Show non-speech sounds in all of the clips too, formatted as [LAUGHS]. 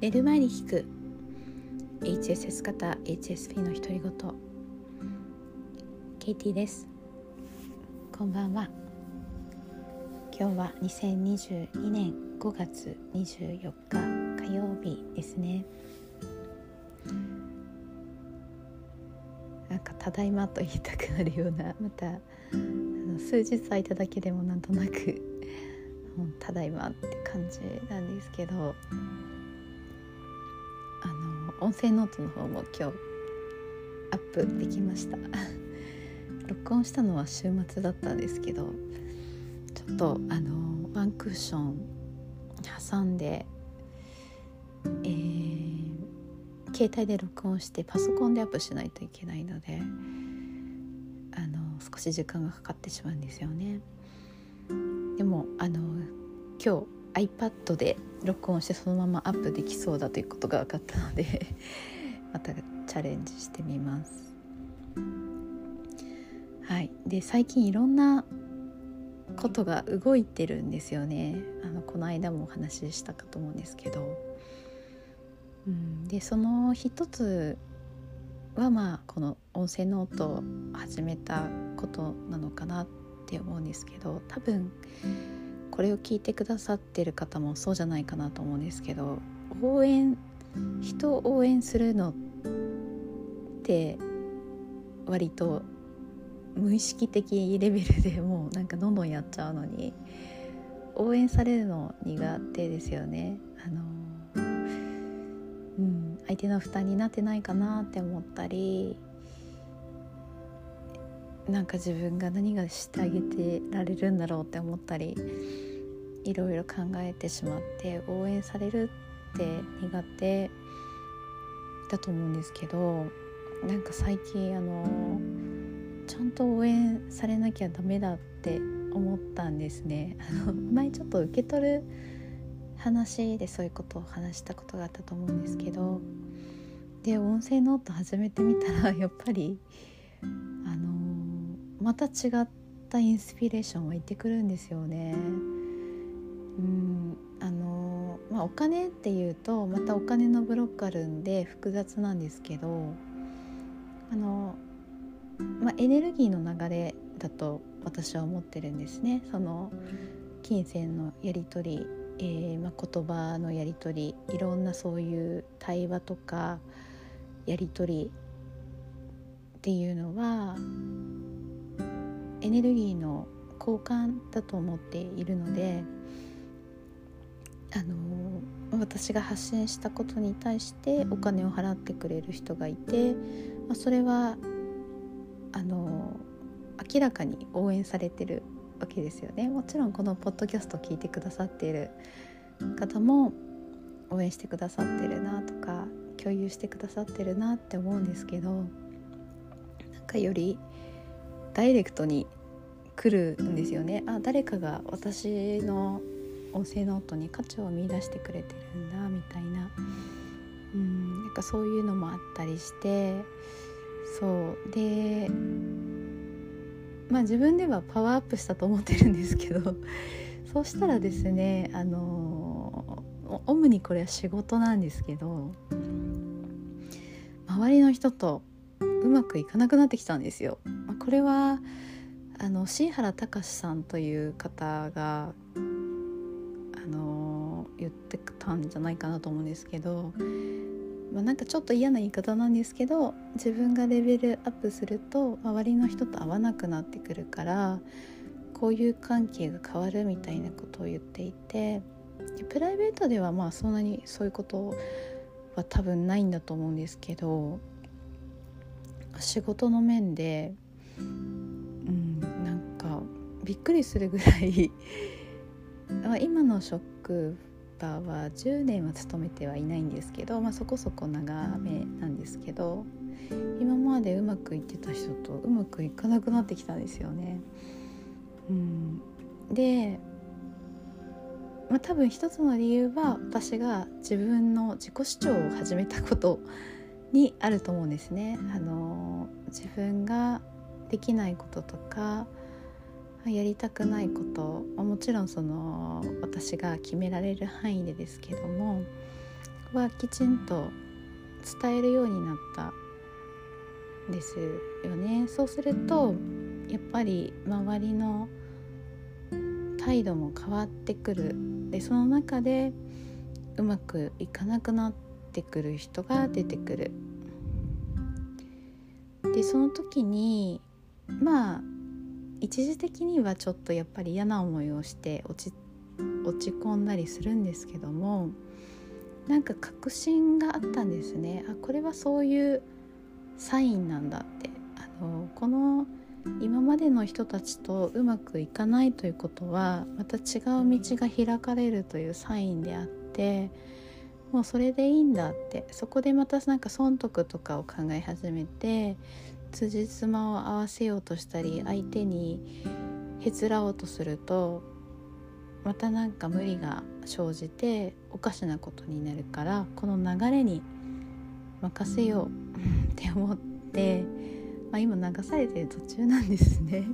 寝る前に聞く。HSS 型 HSP の独り言。ケイティです。こんばんは。今日は2022年5月24日火曜日ですね。なんか「ただいま」と言いたくなるようなまた数日空いただけでもなんとなく「ただいま」って感じなんですけど。音声ノートの方も今日アップできました。[LAUGHS] 録音したのは週末だったんですけどちょっとあのワンクッション挟んで、えー、携帯で録音してパソコンでアップしないといけないのであの少し時間がかかってしまうんですよね。でもあの今日 iPad で録音してそのままアップできそうだということが分かったので [LAUGHS] またチャレンジしてみます。はい、で最近いろんなことが動いてるんですよね。あのこの間もお話ししたかと思うんですけど、うん、でその一つはまあこの音声ノートを始めたことなのかなって思うんですけど多分これを聞いてくださってる方もそうじゃないかなと思うんですけど応援人を応援するのって割と無意識的レベルでもうなんかどんどんやっちゃうのに応援されるの苦手ですよね。あのうん、相手の負担になってないかなって思ったりなんか自分が何がしてあげてられるんだろうって思ったりいろいろ考えてしまって応援されるって苦手だと思うんですけどなんか最近あのちゃんと応援されなきゃダメだって思ったんですね。あの前ちょっと受け取る話でそういうことを話したことがあったと思うんですけどで音声ノート始めてみたらやっぱりまた違ったインスピレーション湧いてくるんですよね。うんあのまあ、お金っていうとまたお金のブロックあるんで複雑なんですけどあの、まあ、エネルギーの流れだと私は思ってるんですね。その金銭のやり取り、えーまあ、言葉のやり取りいろんなそういう対話とかやり取りっていうのはエネルギーの交換だと思っているので。あの私が発信したことに対してお金を払ってくれる人がいて、まあ、それはあの明らかに応援されてるわけですよねもちろんこのポッドキャストを聞いてくださっている方も応援してくださってるなとか共有してくださってるなって思うんですけどなんかよりダイレクトに来るんですよね。あ誰かが私の音声ノートに価値を見いだしてくれてるんだみたいな。うんなんかそういうのもあったりして。そう。でまあ自分ではパワーアップしたと思ってるんですけどそうしたらですねあの主にこれは仕事なんですけど周りの人とうまくいかなくなってきたんですよ。これはあの新原隆さんという方があの言ってたんじゃないかなと思うんですけど、まあ、なんかちょっと嫌な言い方なんですけど自分がレベルアップすると周りの人と会わなくなってくるからこういう関係が変わるみたいなことを言っていてプライベートではまあそんなにそういうことは多分ないんだと思うんですけど仕事の面でうんなんかびっくりするぐらい今の職場は10年は勤めてはいないんですけど、まあ、そこそこ長めなんですけど今までうまくいってた人とうまくいかなくなってきたんですよね。うん、で、まあ、多分一つの理由は私が自分の自己主張を始めたことにあると思うんですね。あの自分ができないこととかやりたくないこともちろんその私が決められる範囲でですけどもはきちんと伝えるようになったんですよね。そうするとやっぱり周りの態度も変わってくる。でその中でうまくいかなくなってくる人が出てくる。でその時にまあ一時的にはちょっとやっぱり嫌な思いをして落ち落ち込んだりするんですけどもなんか確信があったんですね。あこれはそういうサインなんだって。あのこの今までの人たちとうまくいかないということはまた違う道が開かれるというサインであってもうそれでいいんだって。そこでまたなんか損得とかを考え始めて辻褄を合わせようとしたり相手にへつらおうとするとまたなんか無理が生じておかしなことになるからこの流れに任せよう [LAUGHS] って思って、まあ、今流されてる途中なんですね。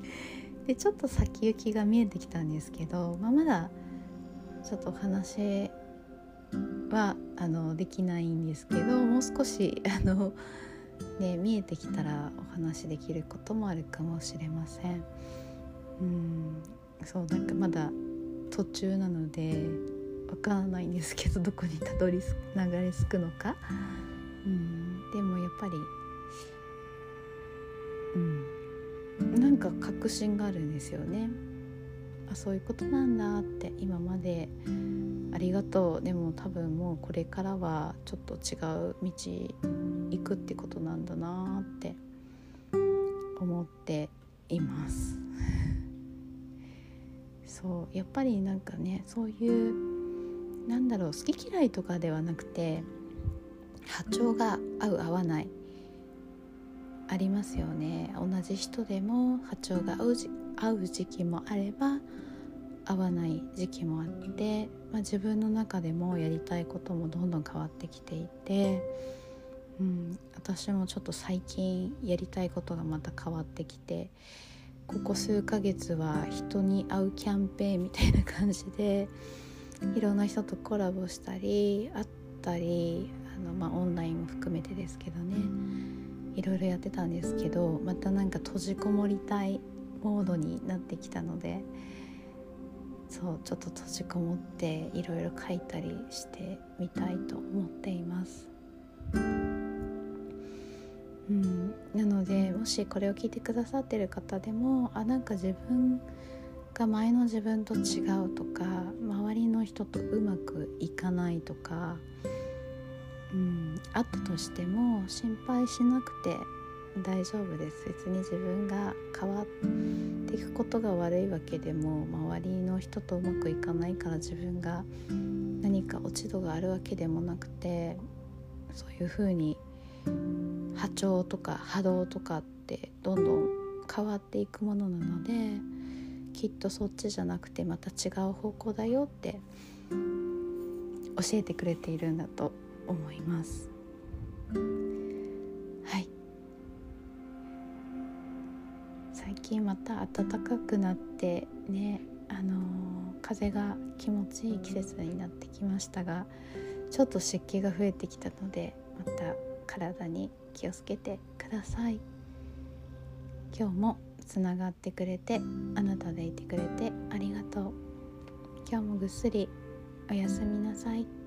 でちょっと先行きが見えてきたんですけど、まあ、まだちょっとお話はあのできないんですけどもう少しあの、ね、見えてきたらお話できることもあるかもしれません。うんそうなんかまだ途中なのでわからないんですけど [LAUGHS] どこにたどり流れ着くのか、うん、でもやっぱり、うん、なんか確信があるんですよね。あそういうことなんだって今までありがとうでも多分もうこれからはちょっと違う道行くってことなんだなって思っています。[LAUGHS] そうやっぱりなんかねそういうなんだろう好き嫌いとかではなくて波長が合う合わないありますよね同じ人でも波長が合う合う時期もあれば合わない時期もあって、まあ、自分の中でもやりたいこともどんどん変わってきていて、うん、私もちょっと最近やりたいことがまた変わってきてここ数ヶ月は人に会うキャンペーンみたいな感じでいろんな人とコラボしたり会ったりあの、まあ、オンラインも含めてですけどねいろいろやってたんですけどまたなんか閉じこもりたいモードになってきたのでそうちょっと閉じこもっていろいろ書いたりしてみたいと思っています。うん、なのでもしこれを聞いてくださってる方でもあなんか自分が前の自分と違うとか周りの人とうまくいかないとか、うん、あったとしても心配しなくて大丈夫です。別に自分が変わっていくことが悪いわけでも周りの人とうまくいかないから自分が何か落ち度があるわけでもなくてそういうふうに波長とか波動とかってどんどん変わっていくものなのできっとそっちじゃなくてまた違う方向だよって教えてくれているんだと思います。はい。最近また暖かくなってねあのー、風が気持ちいい季節になってきましたがちょっと湿気が増えてきたのでまた体に気をつけてください今日もつながってくれてあなたでいてくれてありがとう今日もぐっすりおやすみなさい。